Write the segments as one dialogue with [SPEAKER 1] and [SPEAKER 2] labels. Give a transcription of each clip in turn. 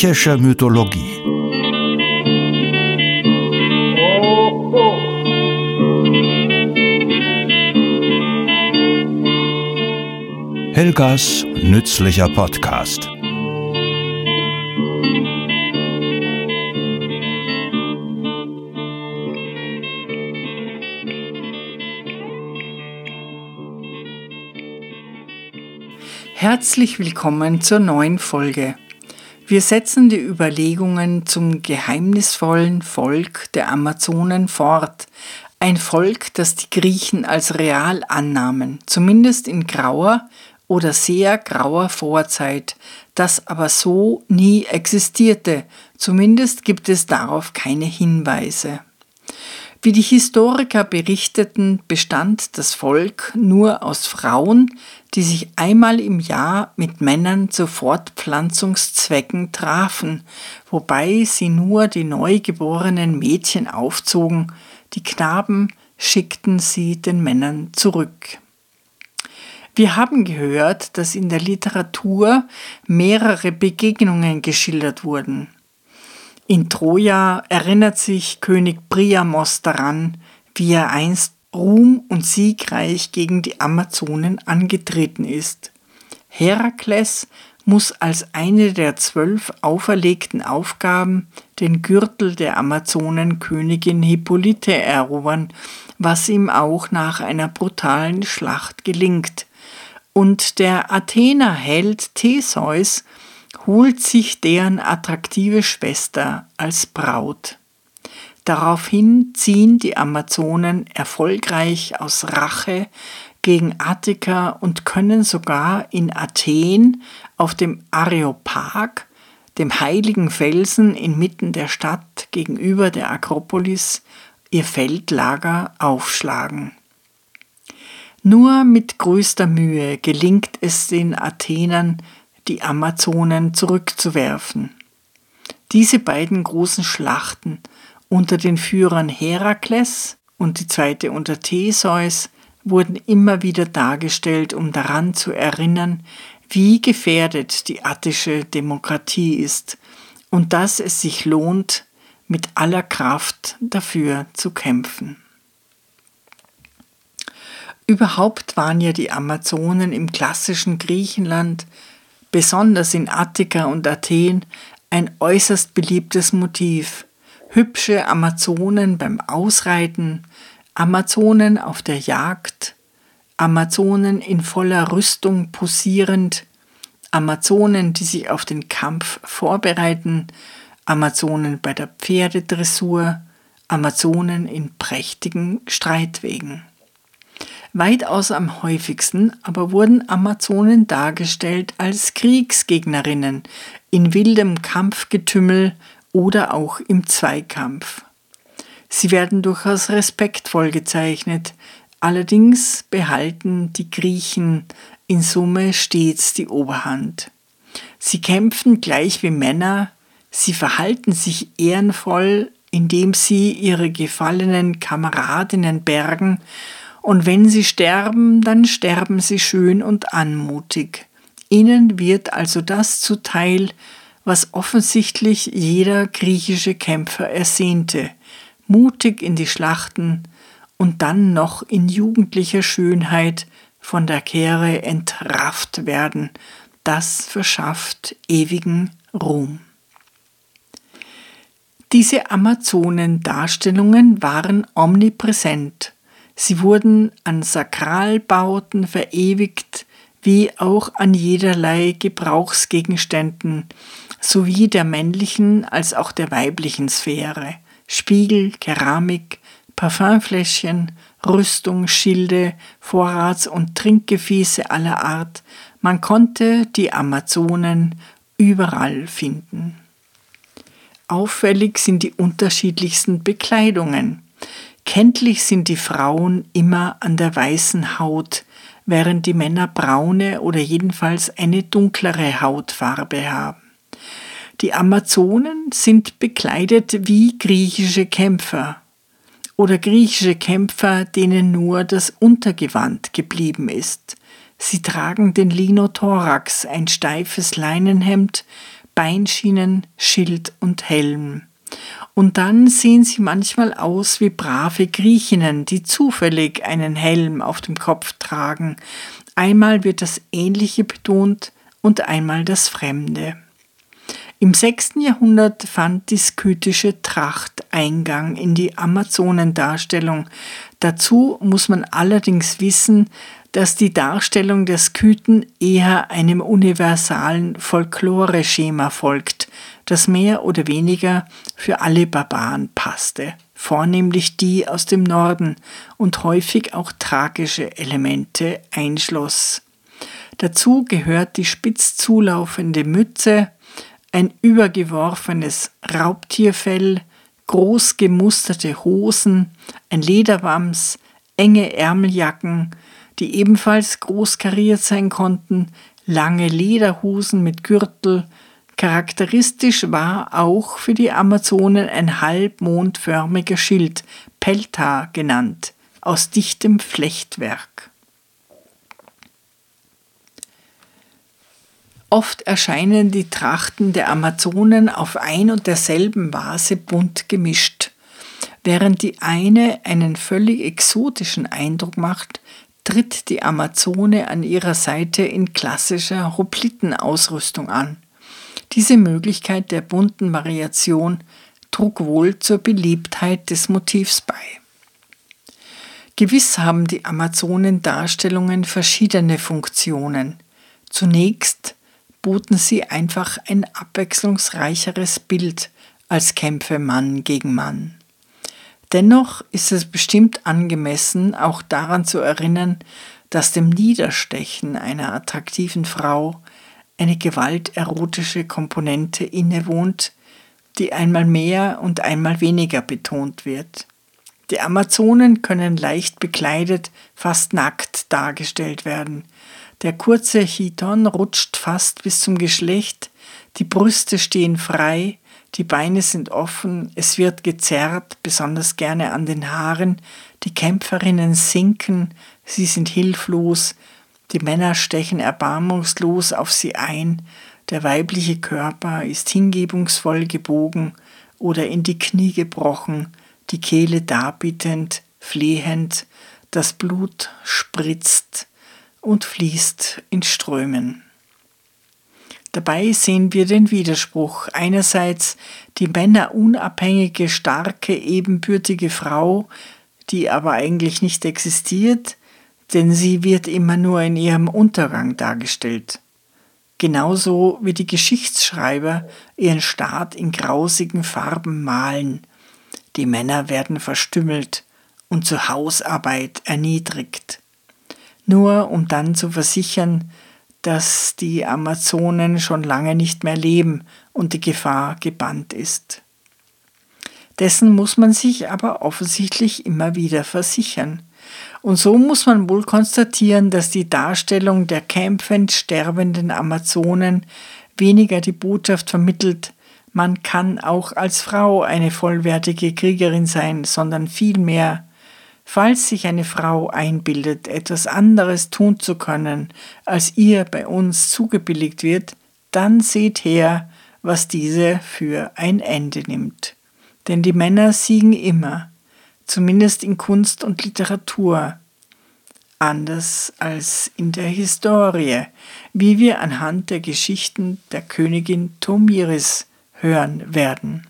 [SPEAKER 1] Griechische Mythologie Helgas nützlicher Podcast
[SPEAKER 2] Herzlich willkommen zur neuen Folge. Wir setzen die Überlegungen zum geheimnisvollen Volk der Amazonen fort, ein Volk, das die Griechen als real annahmen, zumindest in grauer oder sehr grauer Vorzeit, das aber so nie existierte, zumindest gibt es darauf keine Hinweise. Wie die Historiker berichteten, bestand das Volk nur aus Frauen, die sich einmal im Jahr mit Männern zu Fortpflanzungszwecken trafen, wobei sie nur die neugeborenen Mädchen aufzogen, die Knaben schickten sie den Männern zurück. Wir haben gehört, dass in der Literatur mehrere Begegnungen geschildert wurden. In Troja erinnert sich König Priamos daran, wie er einst ruhm- und siegreich gegen die Amazonen angetreten ist. Herakles muss als eine der zwölf auferlegten Aufgaben den Gürtel der Amazonenkönigin Hippolyte erobern, was ihm auch nach einer brutalen Schlacht gelingt. Und der Athener-Held Theseus holt sich deren attraktive Schwester als Braut. Daraufhin ziehen die Amazonen erfolgreich aus Rache gegen Attika und können sogar in Athen auf dem Areopag, dem heiligen Felsen inmitten der Stadt gegenüber der Akropolis, ihr Feldlager aufschlagen. Nur mit größter Mühe gelingt es den Athenern, die Amazonen zurückzuwerfen. Diese beiden großen Schlachten unter den Führern Herakles und die zweite unter Theseus wurden immer wieder dargestellt, um daran zu erinnern, wie gefährdet die attische Demokratie ist und dass es sich lohnt, mit aller Kraft dafür zu kämpfen. Überhaupt waren ja die Amazonen im klassischen Griechenland besonders in Attika und Athen, ein äußerst beliebtes Motiv. Hübsche Amazonen beim Ausreiten, Amazonen auf der Jagd, Amazonen in voller Rüstung posierend, Amazonen, die sich auf den Kampf vorbereiten, Amazonen bei der Pferdedressur, Amazonen in prächtigen Streitwegen. Weitaus am häufigsten aber wurden Amazonen dargestellt als Kriegsgegnerinnen in wildem Kampfgetümmel oder auch im Zweikampf. Sie werden durchaus respektvoll gezeichnet, allerdings behalten die Griechen in Summe stets die Oberhand. Sie kämpfen gleich wie Männer, sie verhalten sich ehrenvoll, indem sie ihre gefallenen Kameradinnen bergen und wenn sie sterben, dann sterben sie schön und anmutig. Ihnen wird also das zuteil, was offensichtlich jeder griechische Kämpfer ersehnte, mutig in die Schlachten und dann noch in jugendlicher Schönheit von der Kehre entrafft werden, das verschafft ewigen Ruhm. Diese Amazonendarstellungen waren omnipräsent Sie wurden an Sakralbauten verewigt, wie auch an jederlei Gebrauchsgegenständen, sowie der männlichen als auch der weiblichen Sphäre. Spiegel, Keramik, Parfümfläschchen, Rüstung, Schilde, Vorrats- und Trinkgefäße aller Art, man konnte die Amazonen überall finden. Auffällig sind die unterschiedlichsten Bekleidungen. Kenntlich sind die Frauen immer an der weißen Haut, während die Männer braune oder jedenfalls eine dunklere Hautfarbe haben. Die Amazonen sind bekleidet wie griechische Kämpfer oder griechische Kämpfer, denen nur das Untergewand geblieben ist. Sie tragen den Linothorax, ein steifes Leinenhemd, Beinschienen, Schild und Helm. Und dann sehen sie manchmal aus wie brave Griechinnen, die zufällig einen Helm auf dem Kopf tragen. Einmal wird das Ähnliche betont und einmal das Fremde. Im 6. Jahrhundert fand die skytische Tracht Eingang in die Amazonendarstellung. Dazu muss man allerdings wissen, dass die Darstellung der Skythen eher einem universalen Folklore-Schema folgt, das mehr oder weniger für alle Barbaren passte, vornehmlich die aus dem Norden und häufig auch tragische Elemente einschloss. Dazu gehört die spitz zulaufende Mütze, ein übergeworfenes Raubtierfell, groß gemusterte Hosen, ein Lederwams, enge Ärmeljacken, die ebenfalls groß kariert sein konnten, lange Lederhosen mit Gürtel. Charakteristisch war auch für die Amazonen ein halbmondförmiger Schild, Pelta genannt, aus dichtem Flechtwerk. Oft erscheinen die Trachten der Amazonen auf ein und derselben Vase bunt gemischt. Während die eine einen völlig exotischen Eindruck macht, tritt die Amazone an ihrer Seite in klassischer Hoplitenausrüstung an. Diese Möglichkeit der bunten Variation trug wohl zur Beliebtheit des Motivs bei. Gewiss haben die Amazonen-Darstellungen verschiedene Funktionen. Zunächst boten sie einfach ein abwechslungsreicheres Bild als Kämpfe Mann gegen Mann. Dennoch ist es bestimmt angemessen, auch daran zu erinnern, dass dem Niederstechen einer attraktiven Frau eine gewalterotische Komponente innewohnt, die einmal mehr und einmal weniger betont wird. Die Amazonen können leicht bekleidet, fast nackt dargestellt werden, der kurze Chiton rutscht fast bis zum Geschlecht, die Brüste stehen frei, die Beine sind offen, es wird gezerrt, besonders gerne an den Haaren, die Kämpferinnen sinken, sie sind hilflos, die Männer stechen erbarmungslos auf sie ein, der weibliche Körper ist hingebungsvoll gebogen oder in die Knie gebrochen, die Kehle darbietend, flehend, das Blut spritzt, und fließt in Strömen. Dabei sehen wir den Widerspruch. Einerseits die männerunabhängige, starke, ebenbürtige Frau, die aber eigentlich nicht existiert, denn sie wird immer nur in ihrem Untergang dargestellt. Genauso wie die Geschichtsschreiber ihren Staat in grausigen Farben malen. Die Männer werden verstümmelt und zur Hausarbeit erniedrigt nur um dann zu versichern, dass die Amazonen schon lange nicht mehr leben und die Gefahr gebannt ist. Dessen muss man sich aber offensichtlich immer wieder versichern. Und so muss man wohl konstatieren, dass die Darstellung der kämpfend sterbenden Amazonen weniger die Botschaft vermittelt, man kann auch als Frau eine vollwertige Kriegerin sein, sondern vielmehr Falls sich eine Frau einbildet, etwas anderes tun zu können, als ihr bei uns zugebilligt wird, dann seht her, was diese für ein Ende nimmt. Denn die Männer siegen immer, zumindest in Kunst und Literatur, anders als in der Historie, wie wir anhand der Geschichten der Königin Tomiris hören werden.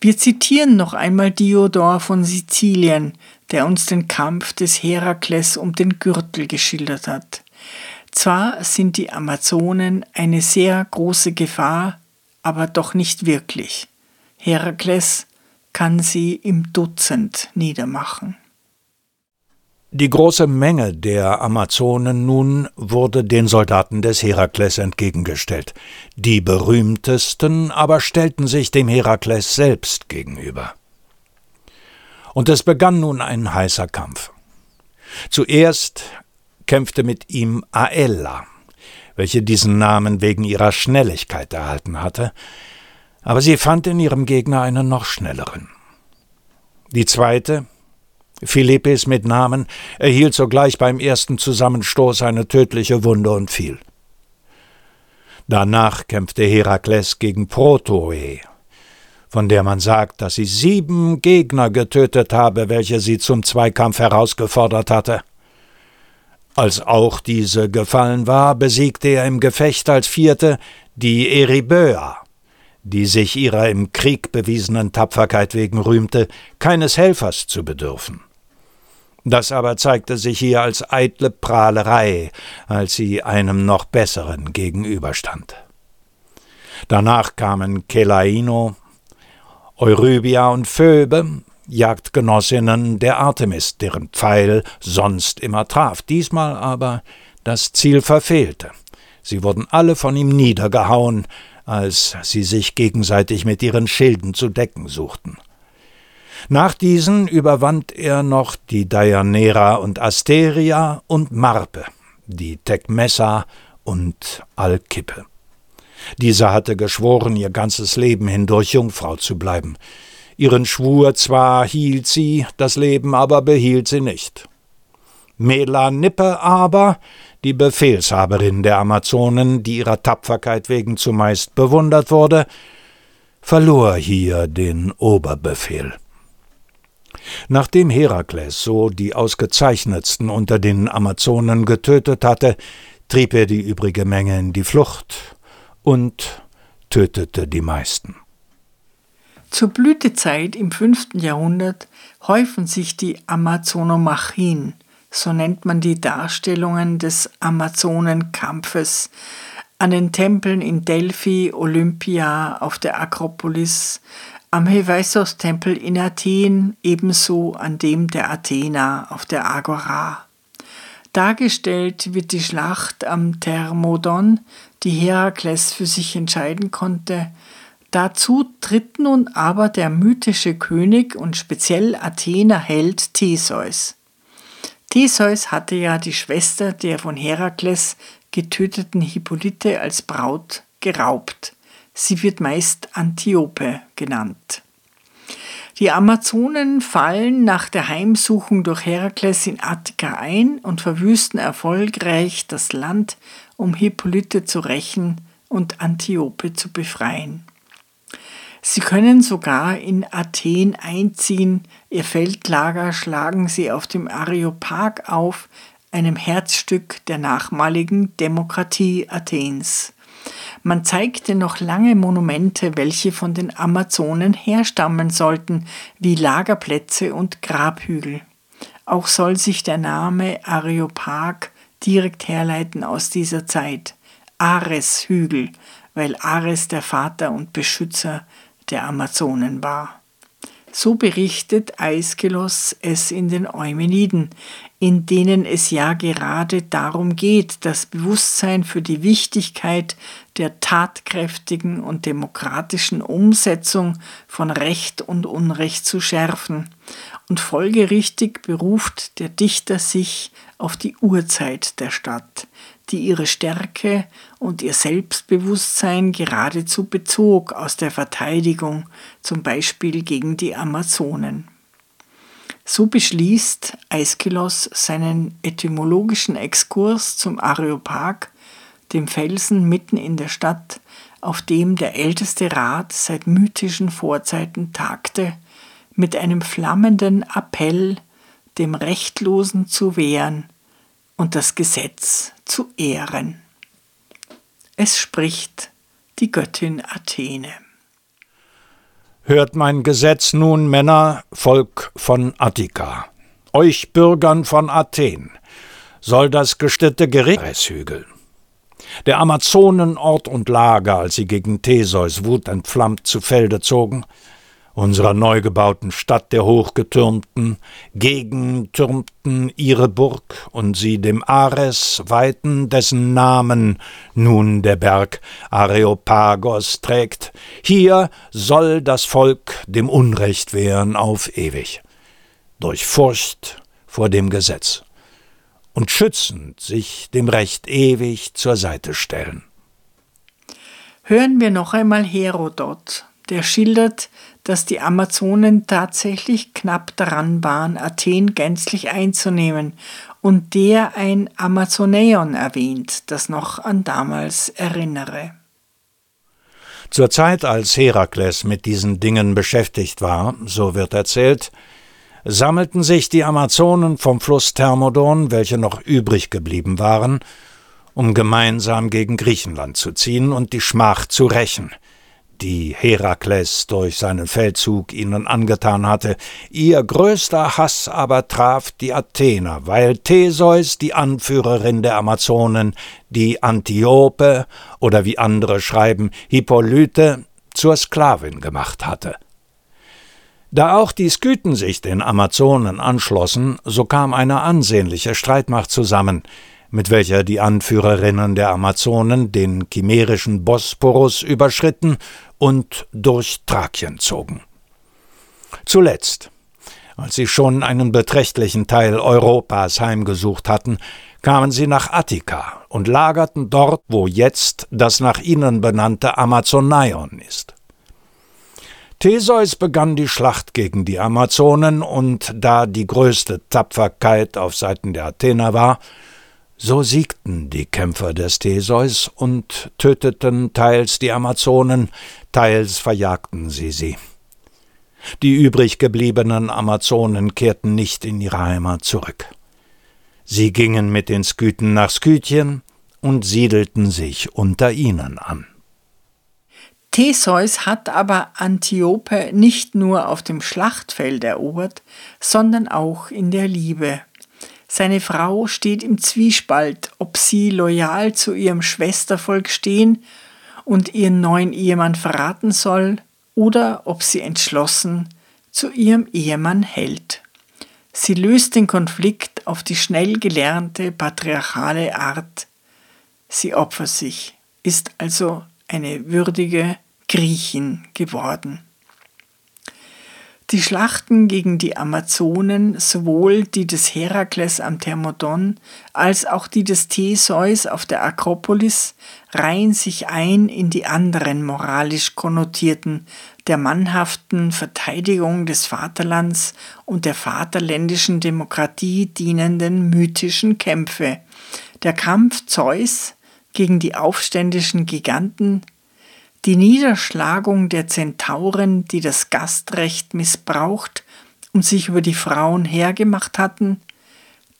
[SPEAKER 2] Wir zitieren noch einmal Diodor von Sizilien, der uns den Kampf des Herakles um den Gürtel geschildert hat. Zwar sind die Amazonen eine sehr große Gefahr, aber doch nicht wirklich. Herakles kann sie im Dutzend niedermachen.
[SPEAKER 1] Die große Menge der Amazonen nun wurde den Soldaten des Herakles entgegengestellt. Die berühmtesten aber stellten sich dem Herakles selbst gegenüber. Und es begann nun ein heißer Kampf. Zuerst kämpfte mit ihm Aella, welche diesen Namen wegen ihrer Schnelligkeit erhalten hatte, aber sie fand in ihrem Gegner einen noch schnelleren. Die zweite, Philippes mit Namen, erhielt sogleich beim ersten Zusammenstoß eine tödliche Wunde und fiel. Danach kämpfte Herakles gegen Protoe, von der man sagt, dass sie sieben Gegner getötet habe, welche sie zum Zweikampf herausgefordert hatte. Als auch diese gefallen war, besiegte er im Gefecht als Vierte die Eriböa, die sich ihrer im Krieg bewiesenen Tapferkeit wegen rühmte, keines Helfers zu bedürfen. Das aber zeigte sich hier als eitle Prahlerei, als sie einem noch besseren gegenüberstand. Danach kamen Kelaino, Eurybia und Phoebe, Jagdgenossinnen der Artemis, deren Pfeil sonst immer traf, diesmal aber das Ziel verfehlte. Sie wurden alle von ihm niedergehauen, als sie sich gegenseitig mit ihren Schilden zu decken suchten. Nach diesen überwand er noch die Deianira und Asteria und Marpe, die Tecmessa und Alkippe. Diese hatte geschworen, ihr ganzes Leben hindurch Jungfrau zu bleiben. Ihren Schwur zwar hielt sie, das Leben aber behielt sie nicht. Melanippe aber, die Befehlshaberin der Amazonen, die ihrer Tapferkeit wegen zumeist bewundert wurde, verlor hier den Oberbefehl. Nachdem Herakles so die ausgezeichnetsten unter den Amazonen getötet hatte, trieb er die übrige Menge in die Flucht und tötete die meisten.
[SPEAKER 2] Zur Blütezeit im 5. Jahrhundert häufen sich die Amazonomachien, so nennt man die Darstellungen des Amazonenkampfes, an den Tempeln in Delphi, Olympia, auf der Akropolis, am Hephaistos-Tempel in Athen, ebenso an dem der Athena auf der Agora. Dargestellt wird die Schlacht am Thermodon, die Herakles für sich entscheiden konnte. Dazu tritt nun aber der mythische König und speziell Athener Held Theseus. Theseus hatte ja die Schwester der von Herakles getöteten Hippolyte als Braut geraubt. Sie wird meist Antiope genannt. Die Amazonen fallen nach der Heimsuchung durch Herakles in Attika ein und verwüsten erfolgreich das Land, um Hippolyte zu rächen und Antiope zu befreien. Sie können sogar in Athen einziehen, ihr Feldlager schlagen sie auf dem Areopag auf, einem Herzstück der nachmaligen Demokratie Athens. Man zeigte noch lange Monumente, welche von den Amazonen herstammen sollten, wie Lagerplätze und Grabhügel. Auch soll sich der Name Areopag direkt herleiten aus dieser Zeit. Ares-Hügel, weil Ares der Vater und Beschützer der Amazonen war. So berichtet Aeschylus es in den Eumeniden, in denen es ja gerade darum geht, das Bewusstsein für die Wichtigkeit der tatkräftigen und demokratischen Umsetzung von Recht und Unrecht zu schärfen. Und folgerichtig beruft der Dichter sich auf die Urzeit der Stadt, die ihre Stärke und ihr Selbstbewusstsein geradezu bezog aus der Verteidigung, zum Beispiel gegen die Amazonen. So beschließt Aeschylus seinen etymologischen Exkurs zum Areopag, dem Felsen mitten in der Stadt, auf dem der älteste Rat seit mythischen Vorzeiten tagte, mit einem flammenden Appell, dem Rechtlosen zu wehren und das Gesetz zu ehren. Es spricht die Göttin Athene.
[SPEAKER 1] Hört mein Gesetz nun, Männer, Volk von Attika, euch Bürgern von Athen, soll das gestitte Gericht. Der Amazonen Ort und Lager, als sie gegen Theseus wutentflammt zu Felde zogen, unserer neu gebauten Stadt der Hochgetürmten, gegentürmten ihre Burg und sie dem Ares weihten, dessen Namen nun der Berg Areopagos trägt. Hier soll das Volk dem Unrecht wehren auf ewig, durch Furcht vor dem Gesetz und schützend sich dem Recht ewig zur Seite stellen.
[SPEAKER 2] Hören wir noch einmal Herodot, der schildert, dass die Amazonen tatsächlich knapp daran waren, Athen gänzlich einzunehmen und der ein Amazonäon erwähnt, das noch an damals erinnere.
[SPEAKER 1] Zur Zeit, als Herakles mit diesen Dingen beschäftigt war, so wird erzählt, sammelten sich die Amazonen vom Fluss Thermodon, welche noch übrig geblieben waren, um gemeinsam gegen Griechenland zu ziehen und die Schmach zu rächen, die Herakles durch seinen Feldzug ihnen angetan hatte. Ihr größter Hass aber traf die Athener, weil Theseus, die Anführerin der Amazonen, die Antiope oder wie andere schreiben, Hippolyte, zur Sklavin gemacht hatte. Da auch die Skythen sich den Amazonen anschlossen, so kam eine ansehnliche Streitmacht zusammen, mit welcher die Anführerinnen der Amazonen den chimerischen Bosporus überschritten und durch Thrakien zogen. Zuletzt, als sie schon einen beträchtlichen Teil Europas heimgesucht hatten, kamen sie nach Attika und lagerten dort, wo jetzt das nach ihnen benannte Amazonaion ist. Theseus begann die Schlacht gegen die Amazonen, und da die größte Tapferkeit auf Seiten der Athener war, so siegten die Kämpfer des Theseus und töteten teils die Amazonen, teils verjagten sie sie. Die übrig gebliebenen Amazonen kehrten nicht in ihre Heimat zurück. Sie gingen mit den Skythen nach Skythien und siedelten sich unter ihnen an.
[SPEAKER 2] Theseus hat aber Antiope nicht nur auf dem Schlachtfeld erobert, sondern auch in der Liebe. Seine Frau steht im Zwiespalt, ob sie loyal zu ihrem Schwestervolk stehen und ihren neuen Ehemann verraten soll oder ob sie entschlossen zu ihrem Ehemann hält. Sie löst den Konflikt auf die schnell gelernte patriarchale Art. Sie opfert sich, ist also eine würdige Griechin geworden. Die Schlachten gegen die Amazonen, sowohl die des Herakles am Thermodon als auch die des Theseus auf der Akropolis, reihen sich ein in die anderen moralisch konnotierten, der mannhaften Verteidigung des Vaterlands und der vaterländischen Demokratie dienenden mythischen Kämpfe. Der Kampf Zeus gegen die aufständischen Giganten die Niederschlagung der Zentauren, die das Gastrecht missbraucht und sich über die Frauen hergemacht hatten,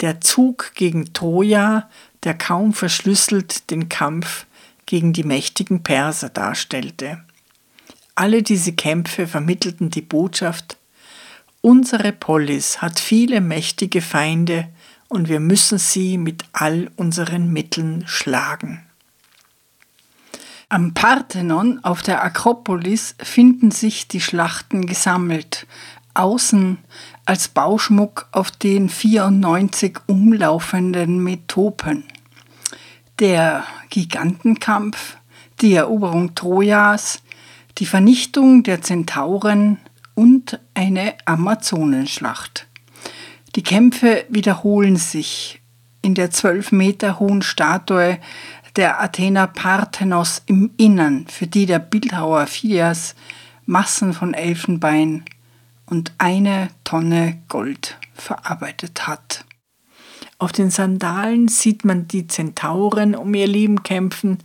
[SPEAKER 2] der Zug gegen Troja, der kaum verschlüsselt den Kampf gegen die mächtigen Perser darstellte. Alle diese Kämpfe vermittelten die Botschaft, unsere Polis hat viele mächtige Feinde und wir müssen sie mit all unseren Mitteln schlagen. Am Parthenon auf der Akropolis finden sich die Schlachten gesammelt, außen als Bauschmuck auf den 94 umlaufenden Metopen. Der Gigantenkampf, die Eroberung Trojas, die Vernichtung der Zentauren und eine Amazonenschlacht. Die Kämpfe wiederholen sich. In der zwölf Meter hohen Statue der Athener Parthenos im Innern, für die der Bildhauer Phidias Massen von Elfenbein und eine Tonne Gold verarbeitet hat. Auf den Sandalen sieht man die Zentauren um ihr Leben kämpfen,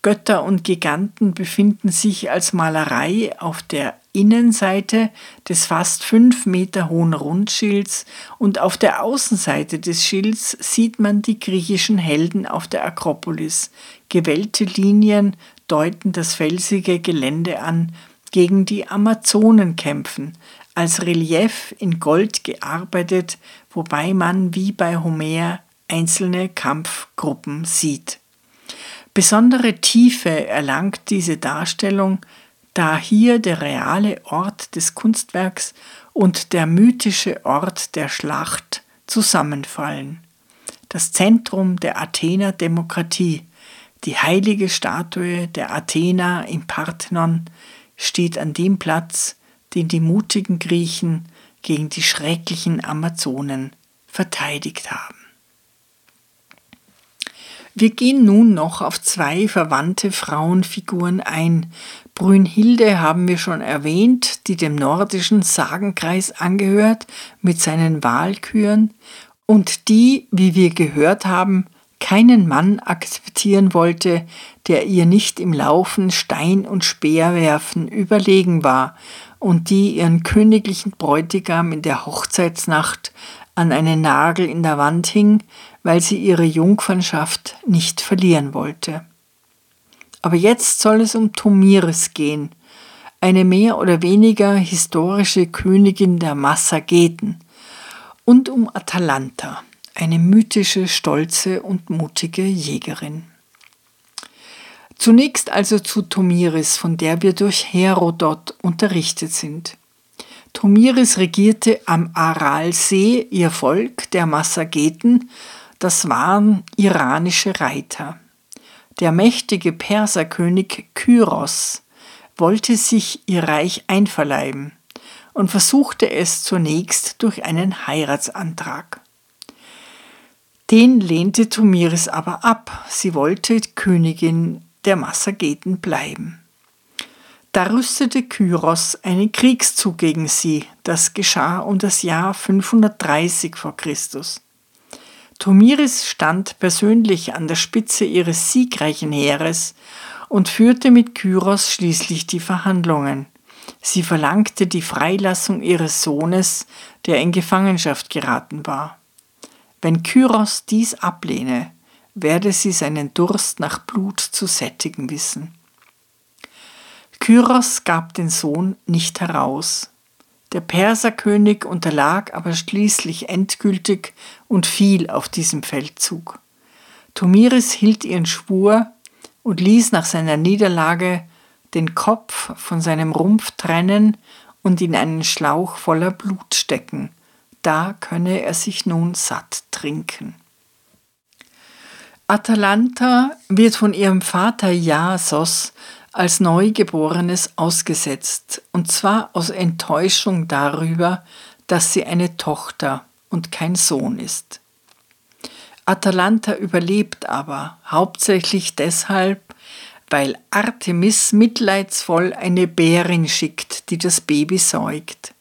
[SPEAKER 2] Götter und Giganten befinden sich als Malerei auf der Innenseite des fast fünf Meter hohen Rundschilds und auf der Außenseite des Schilds sieht man die griechischen Helden auf der Akropolis. Gewellte Linien deuten das felsige Gelände an, gegen die Amazonen kämpfen, als Relief in Gold gearbeitet, wobei man wie bei Homer einzelne Kampfgruppen sieht. Besondere Tiefe erlangt diese Darstellung, da hier der reale Ort des Kunstwerks und der mythische Ort der Schlacht zusammenfallen. Das Zentrum der Athener Demokratie, die heilige Statue der Athener im Parthenon, steht an dem Platz, den die mutigen Griechen gegen die schrecklichen Amazonen verteidigt haben. Wir gehen nun noch auf zwei verwandte Frauenfiguren ein, Brünnhilde haben wir schon erwähnt, die dem nordischen Sagenkreis angehört mit seinen Wahlküren und die, wie wir gehört haben, keinen Mann akzeptieren wollte, der ihr nicht im Laufen Stein und Speer werfen überlegen war und die ihren königlichen Bräutigam in der Hochzeitsnacht an einen Nagel in der Wand hing, weil sie ihre Jungfernschaft nicht verlieren wollte. Aber jetzt soll es um Tomiris gehen, eine mehr oder weniger historische Königin der Massageten, und um Atalanta, eine mythische, stolze und mutige Jägerin. Zunächst also zu Tomiris, von der wir durch Herodot unterrichtet sind. Tomiris regierte am Aralsee ihr Volk, der Massageten, das waren iranische Reiter. Der mächtige Perserkönig Kyros wollte sich ihr Reich einverleiben und versuchte es zunächst durch einen Heiratsantrag. Den lehnte Tomiris aber ab, sie wollte Königin der Massageten bleiben. Da rüstete Kyros einen Kriegszug gegen sie, das geschah um das Jahr 530 vor Christus. Tomiris stand persönlich an der Spitze ihres siegreichen Heeres und führte mit Kyros schließlich die Verhandlungen. Sie verlangte die Freilassung ihres Sohnes, der in Gefangenschaft geraten war. Wenn Kyros dies ablehne, werde sie seinen Durst nach Blut zu sättigen wissen. Kyros gab den Sohn nicht heraus. Der Perserkönig unterlag aber schließlich endgültig und fiel auf diesem Feldzug. Tomiris hielt ihren Schwur und ließ nach seiner Niederlage den Kopf von seinem Rumpf trennen und in einen Schlauch voller Blut stecken. Da könne er sich nun satt trinken. Atalanta wird von ihrem Vater Jasos als Neugeborenes ausgesetzt, und zwar aus Enttäuschung darüber, dass sie eine Tochter und kein Sohn ist. Atalanta überlebt aber hauptsächlich deshalb, weil Artemis mitleidsvoll eine Bärin schickt, die das Baby säugt.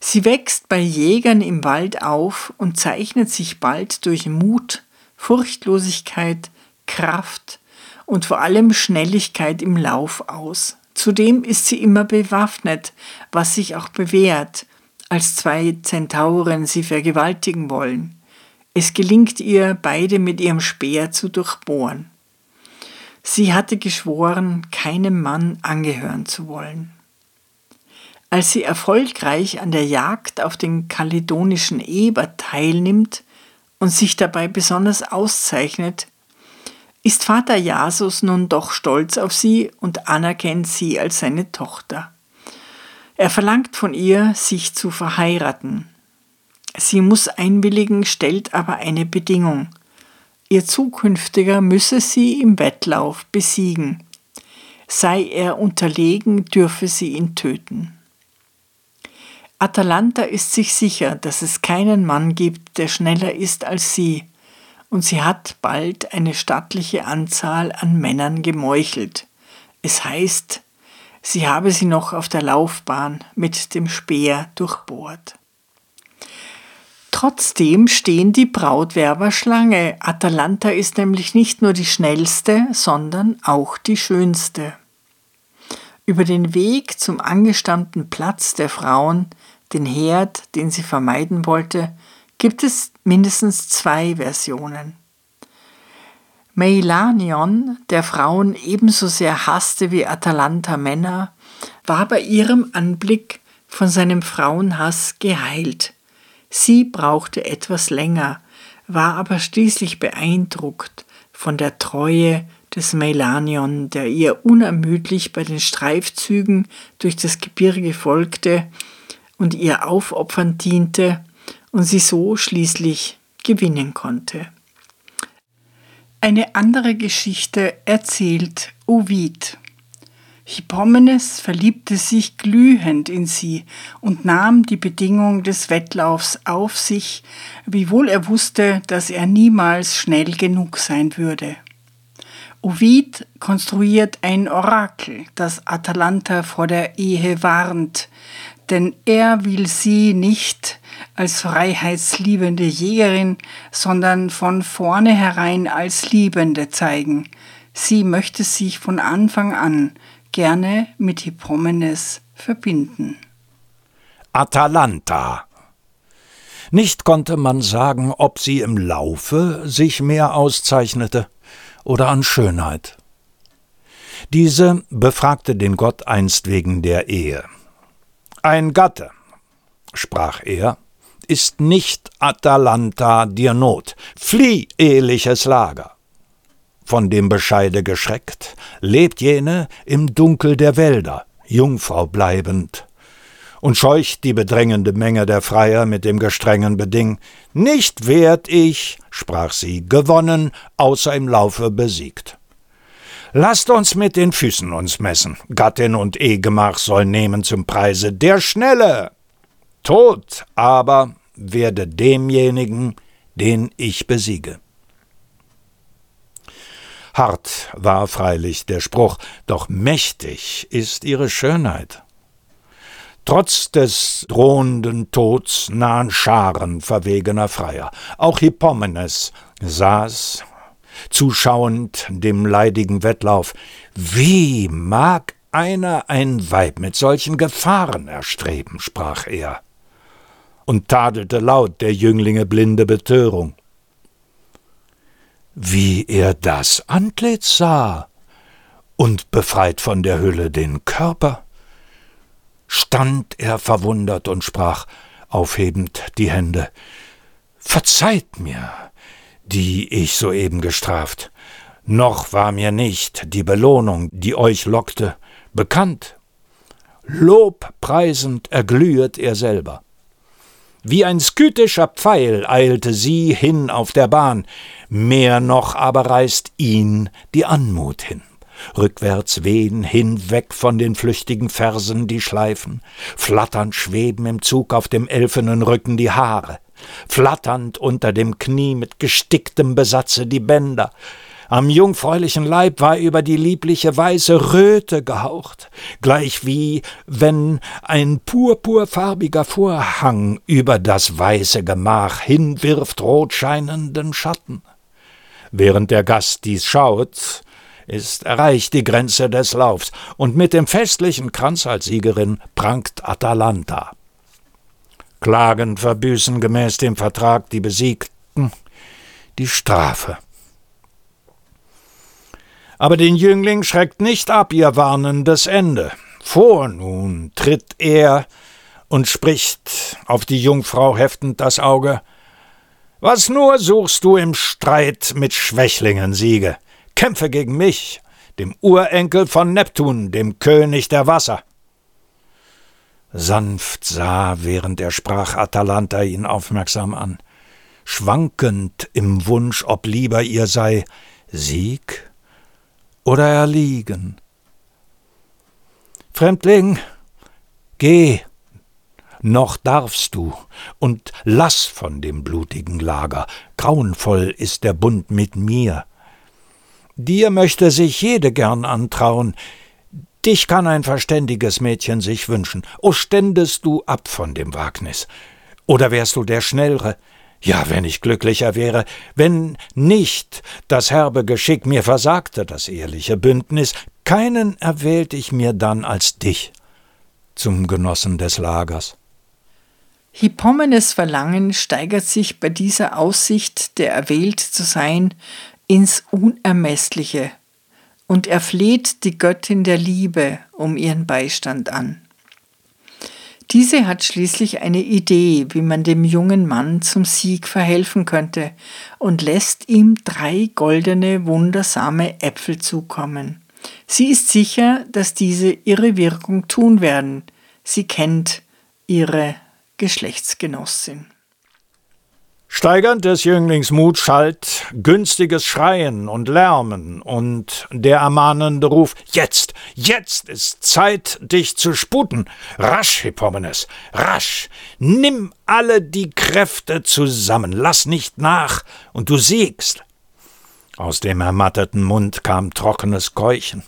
[SPEAKER 2] Sie wächst bei Jägern im Wald auf und zeichnet sich bald durch Mut, Furchtlosigkeit, Kraft und vor allem Schnelligkeit im Lauf aus. Zudem ist sie immer bewaffnet, was sich auch bewährt, als zwei Zentauren sie vergewaltigen wollen. Es gelingt ihr, beide mit ihrem Speer zu durchbohren. Sie hatte geschworen, keinem Mann angehören zu wollen. Als sie erfolgreich an der Jagd auf den kaledonischen Eber teilnimmt und sich dabei besonders auszeichnet, ist Vater Jasus nun doch stolz auf sie und anerkennt sie als seine Tochter. Er verlangt von ihr, sich zu verheiraten. Sie muss einwilligen, stellt aber eine Bedingung. Ihr zukünftiger müsse sie im Wettlauf besiegen. Sei er unterlegen, dürfe sie ihn töten. Atalanta ist sich sicher, dass es keinen Mann gibt, der schneller ist als sie, und sie hat bald eine stattliche Anzahl an Männern gemeuchelt. Es heißt, sie habe sie noch auf der Laufbahn mit dem Speer durchbohrt. Trotzdem stehen die Brautwerber Schlange. Atalanta ist nämlich nicht nur die schnellste, sondern auch die schönste. Über den Weg zum angestammten Platz der Frauen, den Herd, den sie vermeiden wollte, gibt es mindestens zwei Versionen. Meilanion, der Frauen ebenso sehr hasste wie Atalanta Männer, war bei ihrem Anblick von seinem Frauenhass geheilt. Sie brauchte etwas länger, war aber schließlich beeindruckt von der Treue des Meilanion, der ihr unermüdlich bei den Streifzügen durch das Gebirge folgte und ihr aufopfernd diente, und sie so schließlich gewinnen konnte. Eine andere Geschichte erzählt Ovid. Hippomenes verliebte sich glühend in sie und nahm die Bedingung des Wettlaufs auf sich, wiewohl er wusste, dass er niemals schnell genug sein würde. Ovid konstruiert ein Orakel, das Atalanta vor der Ehe warnt, denn er will sie nicht als freiheitsliebende Jägerin, sondern von vornherein als Liebende zeigen. Sie möchte sich von Anfang an gerne mit Hippomenes verbinden.
[SPEAKER 1] Atalanta. Nicht konnte man sagen, ob sie im Laufe sich mehr auszeichnete oder an Schönheit. Diese befragte den Gott einst wegen der Ehe. Ein Gatte, sprach er, ist nicht Atalanta dir Not. Flieh, eheliches Lager. Von dem Bescheide geschreckt, lebt jene im Dunkel der Wälder, Jungfrau bleibend, und scheucht die bedrängende Menge der Freier mit dem gestrengen Beding. Nicht werd ich, sprach sie, gewonnen, außer im Laufe besiegt. Lasst uns mit den Füßen uns messen, Gattin und Ehegemach soll nehmen zum Preise der Schnelle. Tod aber werde demjenigen, den ich besiege. Hart war freilich der Spruch, doch mächtig ist ihre Schönheit. Trotz des drohenden Tods nahen Scharen verwegener Freier. Auch Hippomenes saß, zuschauend dem leidigen Wettlauf. Wie mag einer ein Weib mit solchen Gefahren erstreben, sprach er und tadelte laut der Jünglinge blinde Betörung. Wie er das Antlitz sah und befreit von der Hülle den Körper, stand er verwundert und sprach, aufhebend die Hände, Verzeiht mir, die ich soeben gestraft, noch war mir nicht die Belohnung, die euch lockte, bekannt. Lobpreisend erglühet er selber. Wie ein skythischer Pfeil eilte sie hin auf der Bahn, mehr noch aber reißt ihn die Anmut hin. Rückwärts wehen hinweg von den flüchtigen Fersen die Schleifen, flatternd schweben im Zug auf dem elfenen Rücken die Haare, flatternd unter dem Knie mit gesticktem Besatze die Bänder, am jungfräulichen Leib war über die liebliche weiße Röte gehaucht, gleichwie wenn ein purpurfarbiger Vorhang über das weiße Gemach hinwirft rotscheinenden Schatten. Während der Gast dies schaut, ist erreicht die Grenze des Laufs, und mit dem festlichen Kranz als Siegerin prangt Atalanta. Klagend verbüßen gemäß dem Vertrag die Besiegten die Strafe. Aber den Jüngling schreckt nicht ab ihr warnendes Ende. Vor nun tritt er und spricht, auf die Jungfrau heftend das Auge. Was nur suchst du im Streit mit Schwächlingen Siege? Kämpfe gegen mich, dem Urenkel von Neptun, dem König der Wasser. Sanft sah, während er sprach, Atalanta ihn aufmerksam an, schwankend im Wunsch, ob lieber ihr sei Sieg oder erliegen. Fremdling, geh, noch darfst du, und lass von dem blutigen Lager, grauenvoll ist der Bund mit mir. Dir möchte sich jede gern antrauen, dich kann ein verständiges Mädchen sich wünschen, o ständest du ab von dem Wagnis, oder wärst du der Schnellere, ja, wenn ich glücklicher wäre, wenn nicht das herbe Geschick mir versagte, das ehrliche Bündnis, keinen erwählt ich mir dann als dich zum Genossen des Lagers.
[SPEAKER 2] Hippomenes Verlangen steigert sich bei dieser Aussicht, der erwählt zu sein, ins Unermessliche, und er fleht die Göttin der Liebe um ihren Beistand an. Diese hat schließlich eine Idee, wie man dem jungen Mann zum Sieg verhelfen könnte und lässt ihm drei goldene, wundersame Äpfel zukommen. Sie ist sicher, dass diese ihre Wirkung tun werden. Sie kennt ihre Geschlechtsgenossin.
[SPEAKER 1] Steigernd des Jünglings Mut schallt günstiges Schreien und Lärmen und der ermahnende Ruf Jetzt, jetzt ist Zeit, dich zu sputen. Rasch, Hippomenes, rasch, nimm alle die Kräfte zusammen, lass nicht nach, und du siegst. Aus dem ermatteten Mund kam trockenes Keuchen,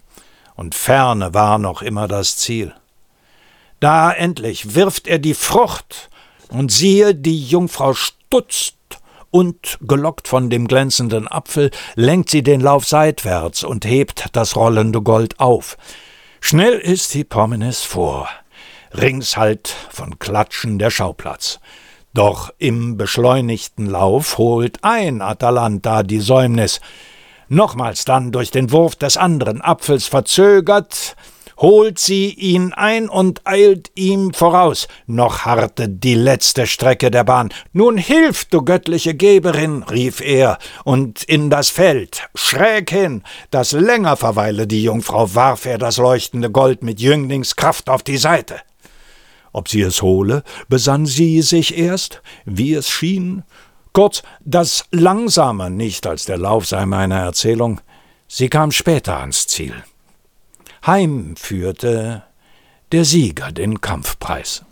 [SPEAKER 1] und ferne war noch immer das Ziel. Da endlich wirft er die Frucht, und siehe, die Jungfrau stutzt, und, gelockt von dem glänzenden Apfel, lenkt sie den Lauf seitwärts und hebt das rollende Gold auf. Schnell ist Hippomenes vor. Rings halt von Klatschen der Schauplatz. Doch im beschleunigten Lauf holt ein Atalanta die Säumnis. Nochmals dann durch den Wurf des anderen Apfels verzögert, holt sie ihn ein und eilt ihm voraus. Noch harrte die letzte Strecke der Bahn. Nun hilf, du göttliche Geberin, rief er, und in das Feld, schräg hin, das länger verweile die Jungfrau, warf er das leuchtende Gold mit Jünglingskraft auf die Seite. Ob sie es hole, besann sie sich erst, wie es schien. Kurz, das Langsame nicht als der Lauf sei meiner Erzählung, sie kam später ans Ziel. Heim führte der Sieger den Kampfpreis.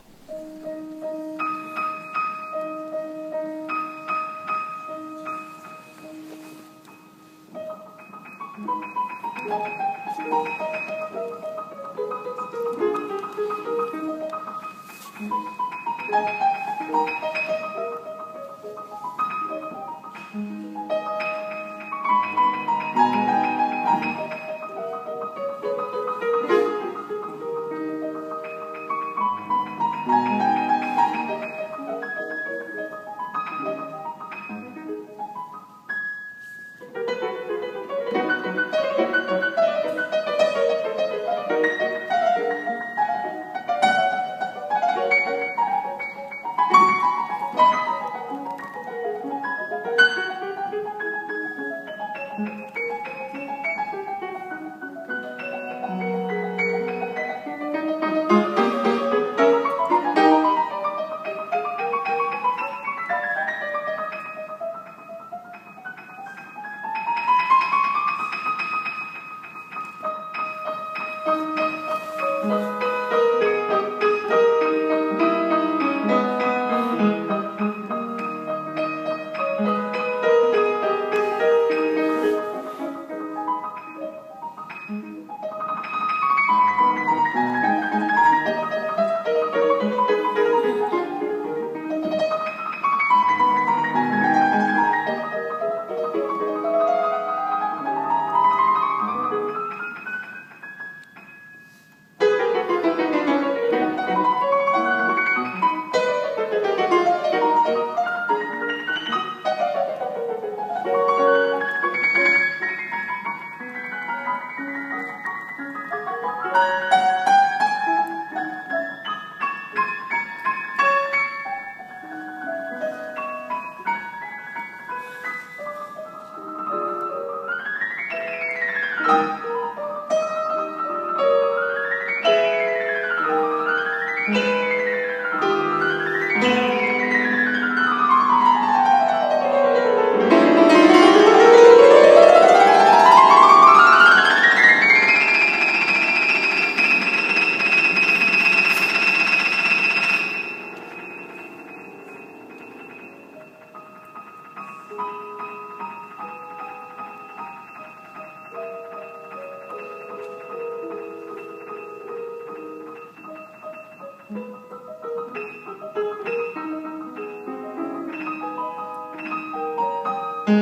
[SPEAKER 2] Im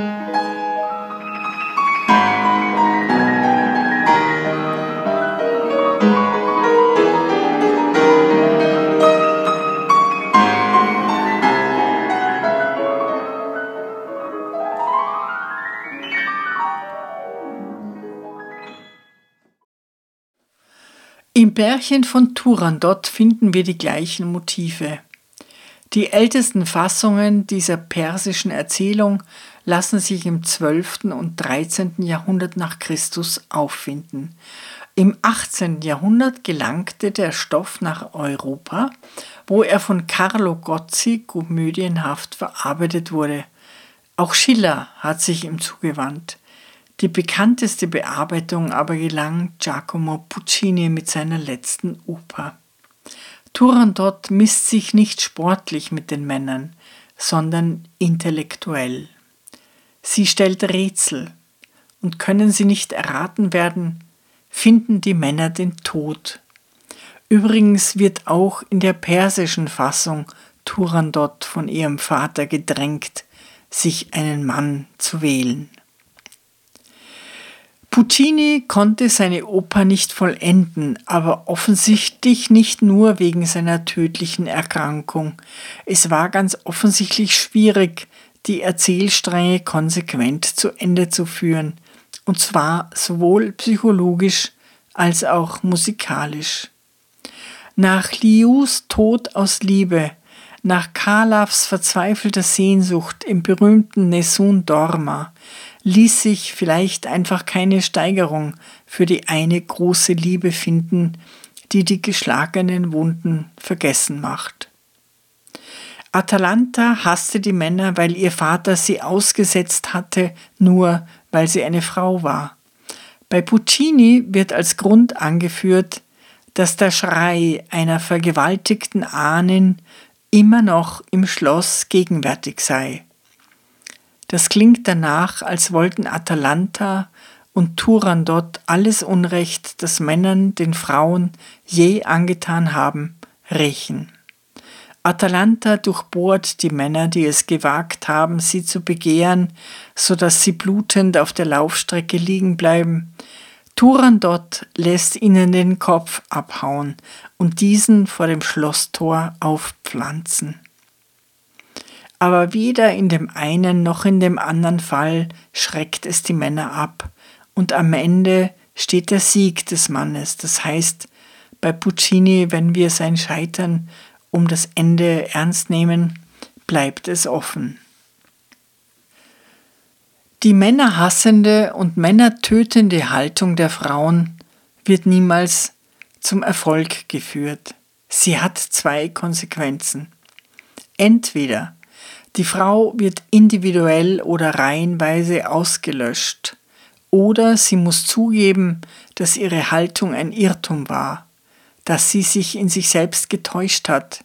[SPEAKER 2] Bärchen von Turandot finden wir die gleichen Motive. Die ältesten Fassungen dieser persischen Erzählung lassen sich im 12. und 13. Jahrhundert nach Christus auffinden. Im 18. Jahrhundert gelangte der Stoff nach Europa, wo er von Carlo Gozzi komödienhaft verarbeitet wurde. Auch Schiller hat sich ihm zugewandt. Die bekannteste Bearbeitung aber gelang Giacomo Puccini mit seiner letzten Oper. Turandot misst sich nicht sportlich mit den Männern, sondern intellektuell. Sie stellt Rätsel. und können sie nicht erraten werden, finden die Männer den Tod. Übrigens wird auch in der persischen Fassung Turandot von ihrem Vater gedrängt, sich einen Mann zu wählen. Puccini konnte seine Oper nicht vollenden, aber offensichtlich nicht nur wegen seiner tödlichen Erkrankung. Es war ganz offensichtlich schwierig, die Erzählstränge konsequent zu Ende zu führen, und zwar sowohl psychologisch als auch musikalisch. Nach Lius Tod aus Liebe, nach Kalavs verzweifelter Sehnsucht im berühmten Nessun Dorma, ließ sich vielleicht einfach keine Steigerung für die eine große Liebe finden, die die geschlagenen Wunden vergessen macht. Atalanta hasste die Männer, weil ihr Vater sie ausgesetzt hatte, nur weil sie eine Frau war. Bei Puccini wird als Grund angeführt, dass der Schrei einer vergewaltigten Ahnen immer noch im Schloss gegenwärtig sei. Das klingt danach, als wollten Atalanta und Turandot alles Unrecht, das Männern den Frauen je angetan haben, rächen. Atalanta durchbohrt die Männer, die es gewagt haben, sie zu begehren, so dass sie blutend auf der Laufstrecke liegen bleiben. Turandot lässt ihnen den Kopf abhauen und diesen vor dem Schlosstor aufpflanzen aber weder in dem einen noch in dem anderen Fall schreckt es die Männer ab, und am Ende steht der Sieg des Mannes. Das heißt, bei Puccini, wenn wir sein Scheitern um das Ende ernst nehmen, bleibt es offen. Die männerhassende und männertötende Haltung der Frauen wird niemals zum Erfolg geführt. Sie hat zwei Konsequenzen. Entweder die Frau wird individuell oder reihenweise ausgelöscht. Oder sie muss zugeben, dass ihre Haltung ein Irrtum war, dass sie sich in sich selbst getäuscht hat,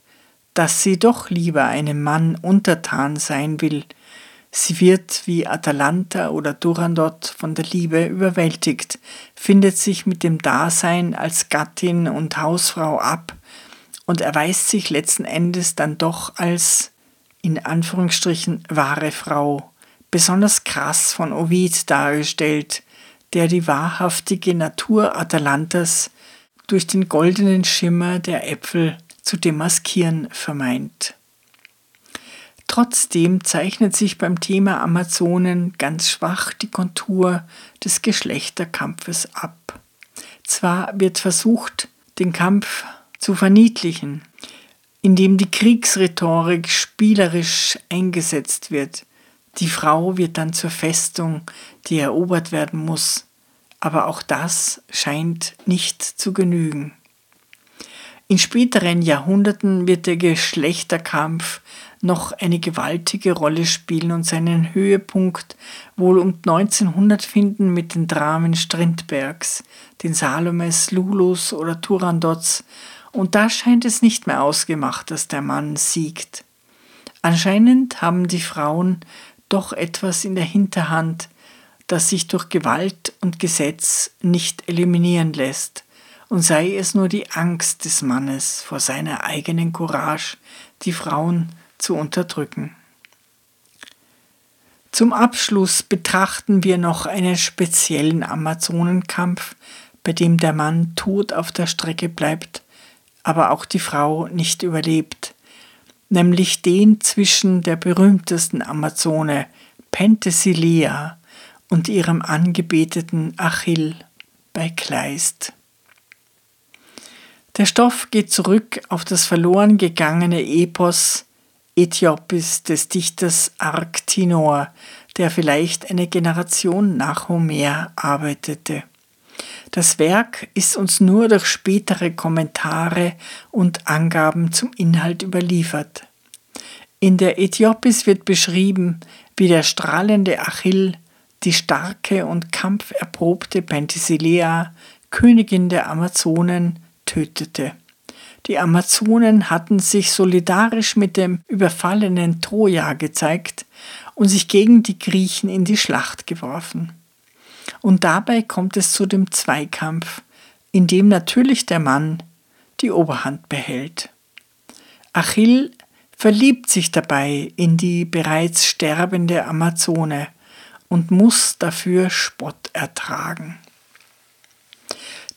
[SPEAKER 2] dass sie doch lieber einem Mann untertan sein will. Sie wird wie Atalanta oder Durandot von der Liebe überwältigt, findet sich mit dem Dasein als Gattin und Hausfrau ab und erweist sich letzten Endes dann doch als in Anführungsstrichen wahre Frau, besonders krass von Ovid dargestellt, der die wahrhaftige Natur Atalantas durch den goldenen Schimmer der Äpfel zu demaskieren vermeint. Trotzdem zeichnet sich beim Thema Amazonen ganz schwach die Kontur des Geschlechterkampfes ab. Zwar wird versucht, den Kampf zu verniedlichen, in dem die Kriegsrhetorik spielerisch eingesetzt wird. Die Frau wird dann zur Festung, die erobert werden muss, aber auch das scheint nicht zu genügen. In späteren Jahrhunderten wird der Geschlechterkampf noch eine gewaltige Rolle spielen und seinen Höhepunkt wohl um 1900 finden mit den Dramen Strindbergs, den Salomes, Lulus oder Turandots und da scheint es nicht mehr ausgemacht, dass der Mann siegt. Anscheinend haben die Frauen doch etwas in der Hinterhand, das sich durch Gewalt und Gesetz nicht eliminieren lässt, und sei es nur die Angst des Mannes vor seiner eigenen Courage, die Frauen zu unterdrücken. Zum Abschluss betrachten wir noch einen speziellen Amazonenkampf, bei dem der Mann tot auf der Strecke bleibt aber auch die Frau nicht überlebt, nämlich den zwischen der berühmtesten Amazone Penthesilea und ihrem angebeteten Achill bei Kleist. Der Stoff geht zurück auf das verloren gegangene Epos Äthiopis des Dichters Arktinor, der vielleicht eine Generation nach Homer arbeitete. Das Werk ist uns nur durch spätere Kommentare und Angaben zum Inhalt überliefert. In der Äthiopis wird beschrieben, wie der strahlende Achill die starke und kampferprobte Penthesilea, Königin der Amazonen, tötete. Die Amazonen hatten sich solidarisch mit dem überfallenen Troja gezeigt und sich gegen die Griechen in die Schlacht geworfen. Und dabei kommt es zu dem Zweikampf, in dem natürlich der Mann die Oberhand behält. Achill verliebt sich dabei in die bereits sterbende Amazone und muss dafür Spott ertragen.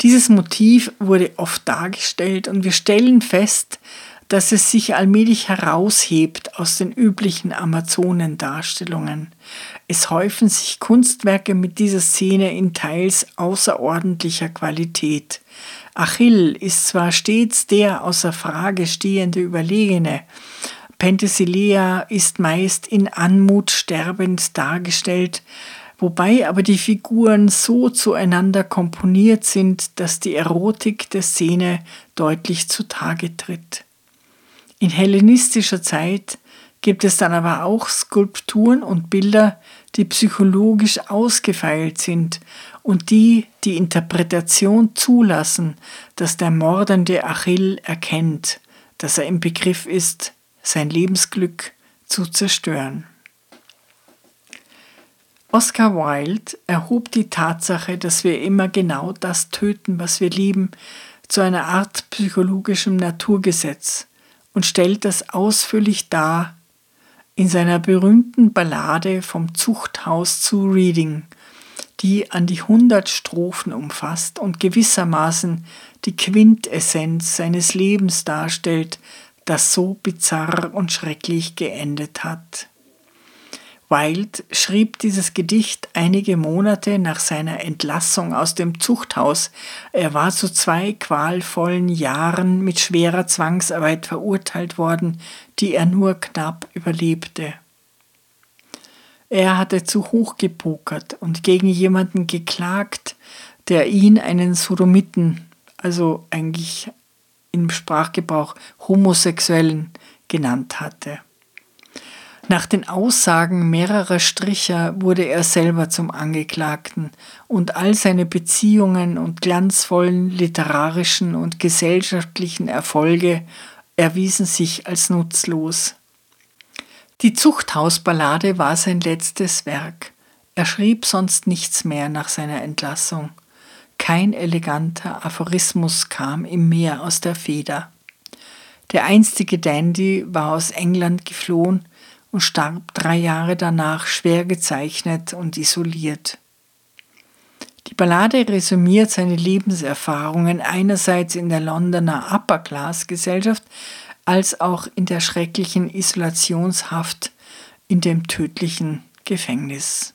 [SPEAKER 2] Dieses Motiv wurde oft dargestellt und wir stellen fest, dass es sich allmählich heraushebt aus den üblichen Amazonendarstellungen. Es häufen sich Kunstwerke mit dieser Szene in teils außerordentlicher Qualität. Achill ist zwar stets der außer Frage stehende Überlegene, Penthesilea ist meist in Anmut sterbend dargestellt, wobei aber die Figuren so zueinander komponiert sind, dass die Erotik der Szene deutlich zutage tritt. In hellenistischer Zeit gibt es dann aber auch Skulpturen und Bilder, die psychologisch ausgefeilt sind und die die Interpretation zulassen, dass der mordende Achill erkennt, dass er im Begriff ist, sein Lebensglück zu zerstören. Oscar Wilde erhob die Tatsache, dass wir immer genau das töten, was wir lieben, zu einer Art psychologischem Naturgesetz und stellt das ausführlich dar in seiner berühmten Ballade vom Zuchthaus zu Reading, die an die hundert Strophen umfasst und gewissermaßen die Quintessenz seines Lebens darstellt, das so bizarr und schrecklich geendet hat. Wilde schrieb dieses Gedicht einige Monate nach seiner Entlassung aus dem Zuchthaus. Er war zu zwei qualvollen Jahren mit schwerer Zwangsarbeit verurteilt worden, die er nur knapp überlebte. Er hatte zu hoch gepokert und gegen jemanden geklagt, der ihn einen Sodomiten, also eigentlich im Sprachgebrauch Homosexuellen, genannt hatte. Nach den Aussagen mehrerer Stricher wurde er selber zum Angeklagten und all seine Beziehungen und glanzvollen literarischen und gesellschaftlichen Erfolge erwiesen sich als nutzlos. Die Zuchthausballade war sein letztes Werk. Er schrieb sonst nichts mehr nach seiner Entlassung. Kein eleganter Aphorismus kam ihm mehr aus der Feder. Der einstige Dandy war aus England geflohen und starb drei Jahre danach schwer gezeichnet und isoliert. Die Ballade resümiert seine Lebenserfahrungen einerseits in der Londoner Upper-Class-Gesellschaft als auch in der schrecklichen Isolationshaft in dem tödlichen Gefängnis.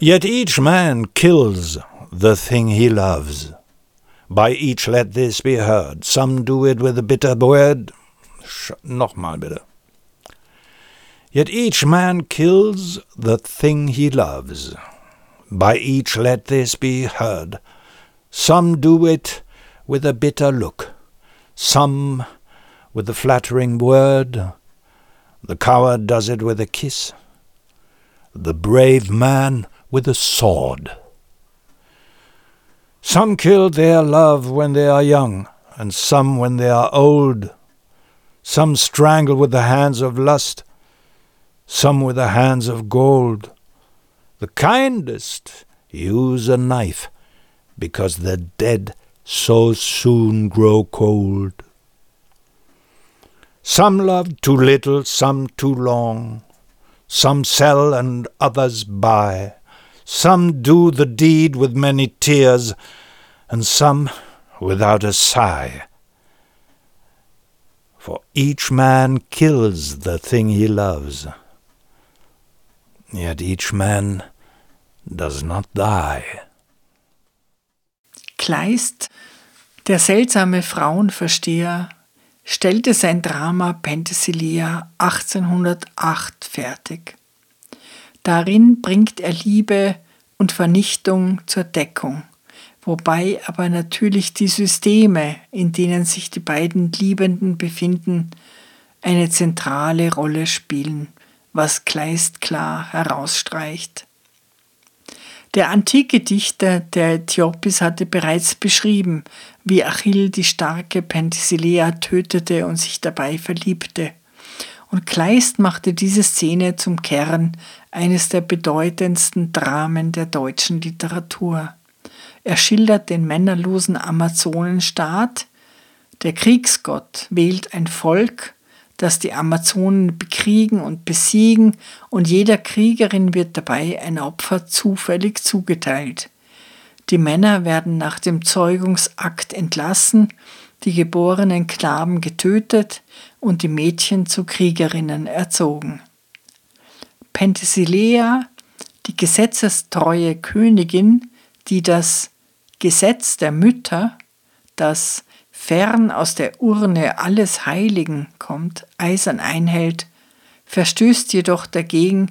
[SPEAKER 1] Yet each man kills the thing he loves. By each let this be heard. Some do it with a bitter word. Nochmal bitte. Yet each man kills the thing he loves. By each let this be heard. Some do it with a bitter look, some with a flattering word. The coward does it with a kiss, the brave man with a sword. Some kill their love when they are young, and some when they are old. Some strangle with the hands of lust, some with the hands of gold. The kindest use a knife, because the dead so soon grow cold. Some love too little, some too long. Some sell and others buy. Some do the deed with many tears, and some without a sigh. For each man kills the thing he loves yet each man does not die.
[SPEAKER 2] Kleist, der seltsame Frauenversteher, stellte sein Drama Penthesilea 1808 fertig. Darin bringt er Liebe und Vernichtung zur Deckung, wobei aber natürlich die Systeme, in denen sich die beiden Liebenden befinden, eine zentrale Rolle spielen was Kleist klar herausstreicht. Der antike Dichter der Äthiopis hatte bereits beschrieben, wie Achill die starke Penthesilea tötete und sich dabei verliebte. Und Kleist machte diese Szene zum Kern eines der bedeutendsten Dramen der deutschen Literatur. Er schildert den männerlosen Amazonenstaat. Der Kriegsgott wählt ein Volk, das die Amazonen bekriegen und besiegen, und jeder Kriegerin wird dabei ein Opfer zufällig zugeteilt. Die Männer werden nach dem Zeugungsakt entlassen, die geborenen Knaben getötet und die Mädchen zu Kriegerinnen erzogen. Penthesilea, die gesetzestreue Königin, die das Gesetz der Mütter, das fern aus der Urne alles Heiligen kommt, eisern einhält, verstößt jedoch dagegen,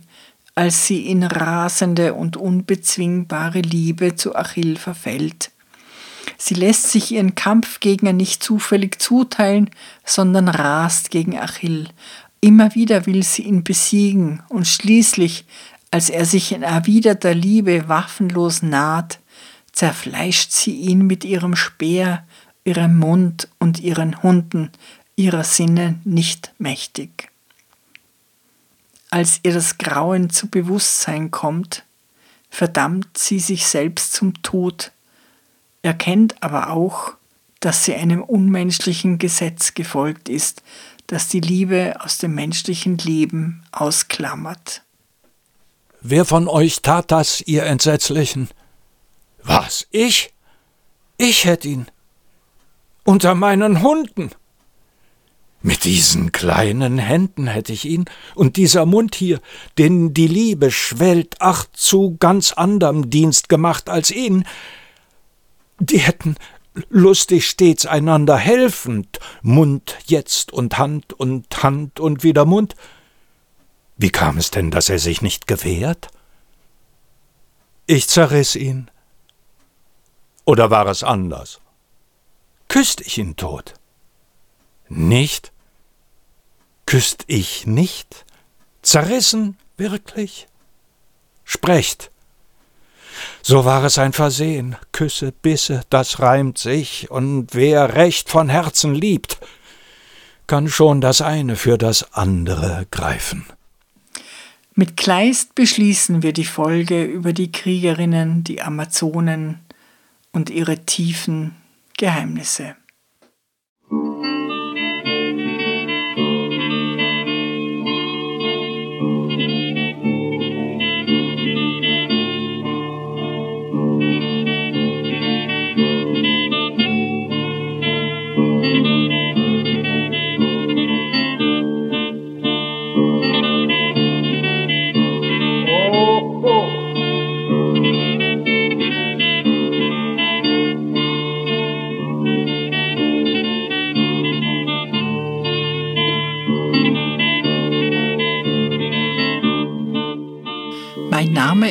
[SPEAKER 2] als sie in rasende und unbezwingbare Liebe zu Achill verfällt. Sie lässt sich ihren Kampfgegner nicht zufällig zuteilen, sondern rast gegen Achill. Immer wieder will sie ihn besiegen und schließlich, als er sich in erwiderter Liebe waffenlos naht, zerfleischt sie ihn mit ihrem Speer, ihrem Mund und ihren Hunden, ihrer Sinne nicht mächtig. Als ihr das Grauen zu Bewusstsein kommt, verdammt sie sich selbst zum Tod, erkennt aber auch, dass sie einem unmenschlichen Gesetz gefolgt ist, das die Liebe aus dem menschlichen Leben ausklammert.
[SPEAKER 1] Wer von euch tat das, ihr Entsetzlichen? Was, ich? Ich hätt ihn. Unter meinen Hunden. Mit diesen kleinen Händen hätte ich ihn, und dieser Mund hier, den die Liebe schwellt, ach, zu ganz anderem Dienst gemacht als ihn, die hätten lustig stets einander helfend, Mund jetzt und Hand und Hand und wieder Mund. Wie kam es denn, dass er sich nicht gewehrt? Ich zerriss ihn. Oder war es anders? Küsst ich ihn tot? Nicht? Küsst ich nicht? Zerrissen, wirklich? Sprecht, so war es ein Versehen. Küsse, Bisse, das reimt sich, und wer recht von Herzen liebt, kann schon das eine für das andere greifen.
[SPEAKER 2] Mit Kleist beschließen wir die Folge über die Kriegerinnen, die Amazonen und ihre tiefen Geheimnisse.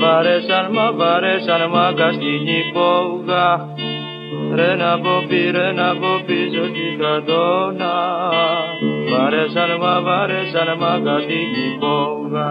[SPEAKER 3] Πάρες αλμά, πάρες μα καστινή πόγα. Ρε να ποπεί, ρε να ποπίζω στην κατώνα Πάρες αλμά, πάρες μα καστινή πόγα.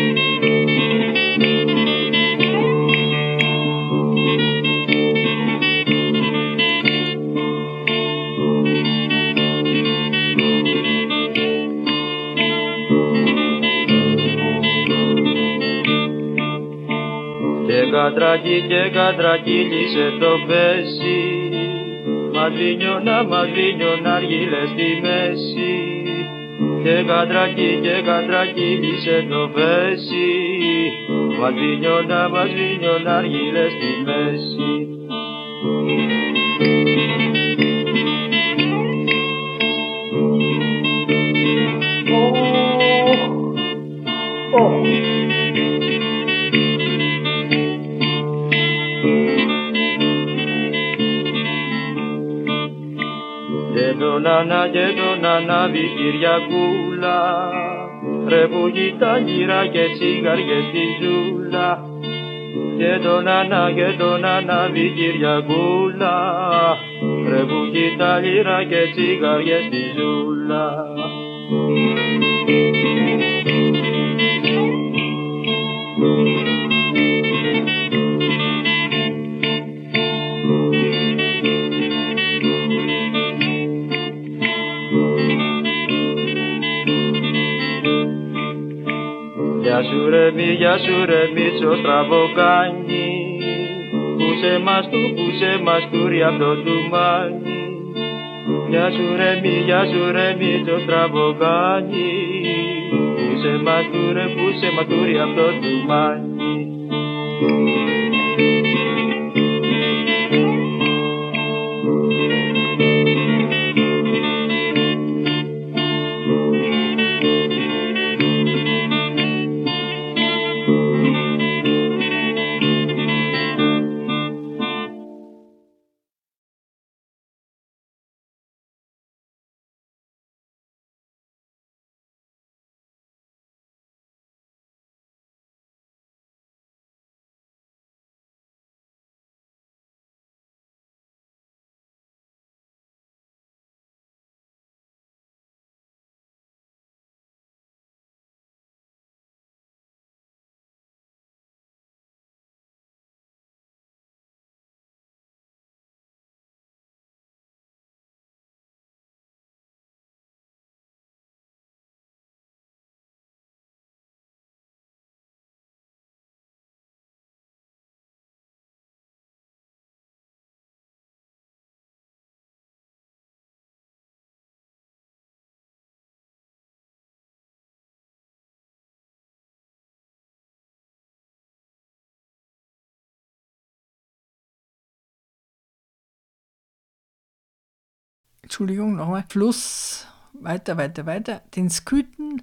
[SPEAKER 3] κατρακί και κατρακύλισε το πέσι. Μαδρίνιωνα, μαδρίνιωνα αργύλε στη μέση. Και κατρακί και κατρακύλισε το πέσι. Μαδρίνιωνα, μαδρίνιωνα αργύλε στη μέση και τον ανάβει Κυριακούλα. Ρε που κοιτά γύρα και τσιγαριές στη ζούλα. Και τον ανά και τον ανάβει Κυριακούλα. Ρε που κοιτά γύρα και τσιγαριές στη ζούλα γεια σου ρε μίτσο στραβοκάνι Πούσε μας του, πούσε μας του ρε αυτό του μάνι Γεια σου ρε μη, γεια σου ρε μίτσο στραβοκάνι Πούσε μας του ρε, πούσε μας του ρε αυτό του μάνι
[SPEAKER 2] Entschuldigung, nochmal, Fluss, weiter, weiter, weiter, den Sküten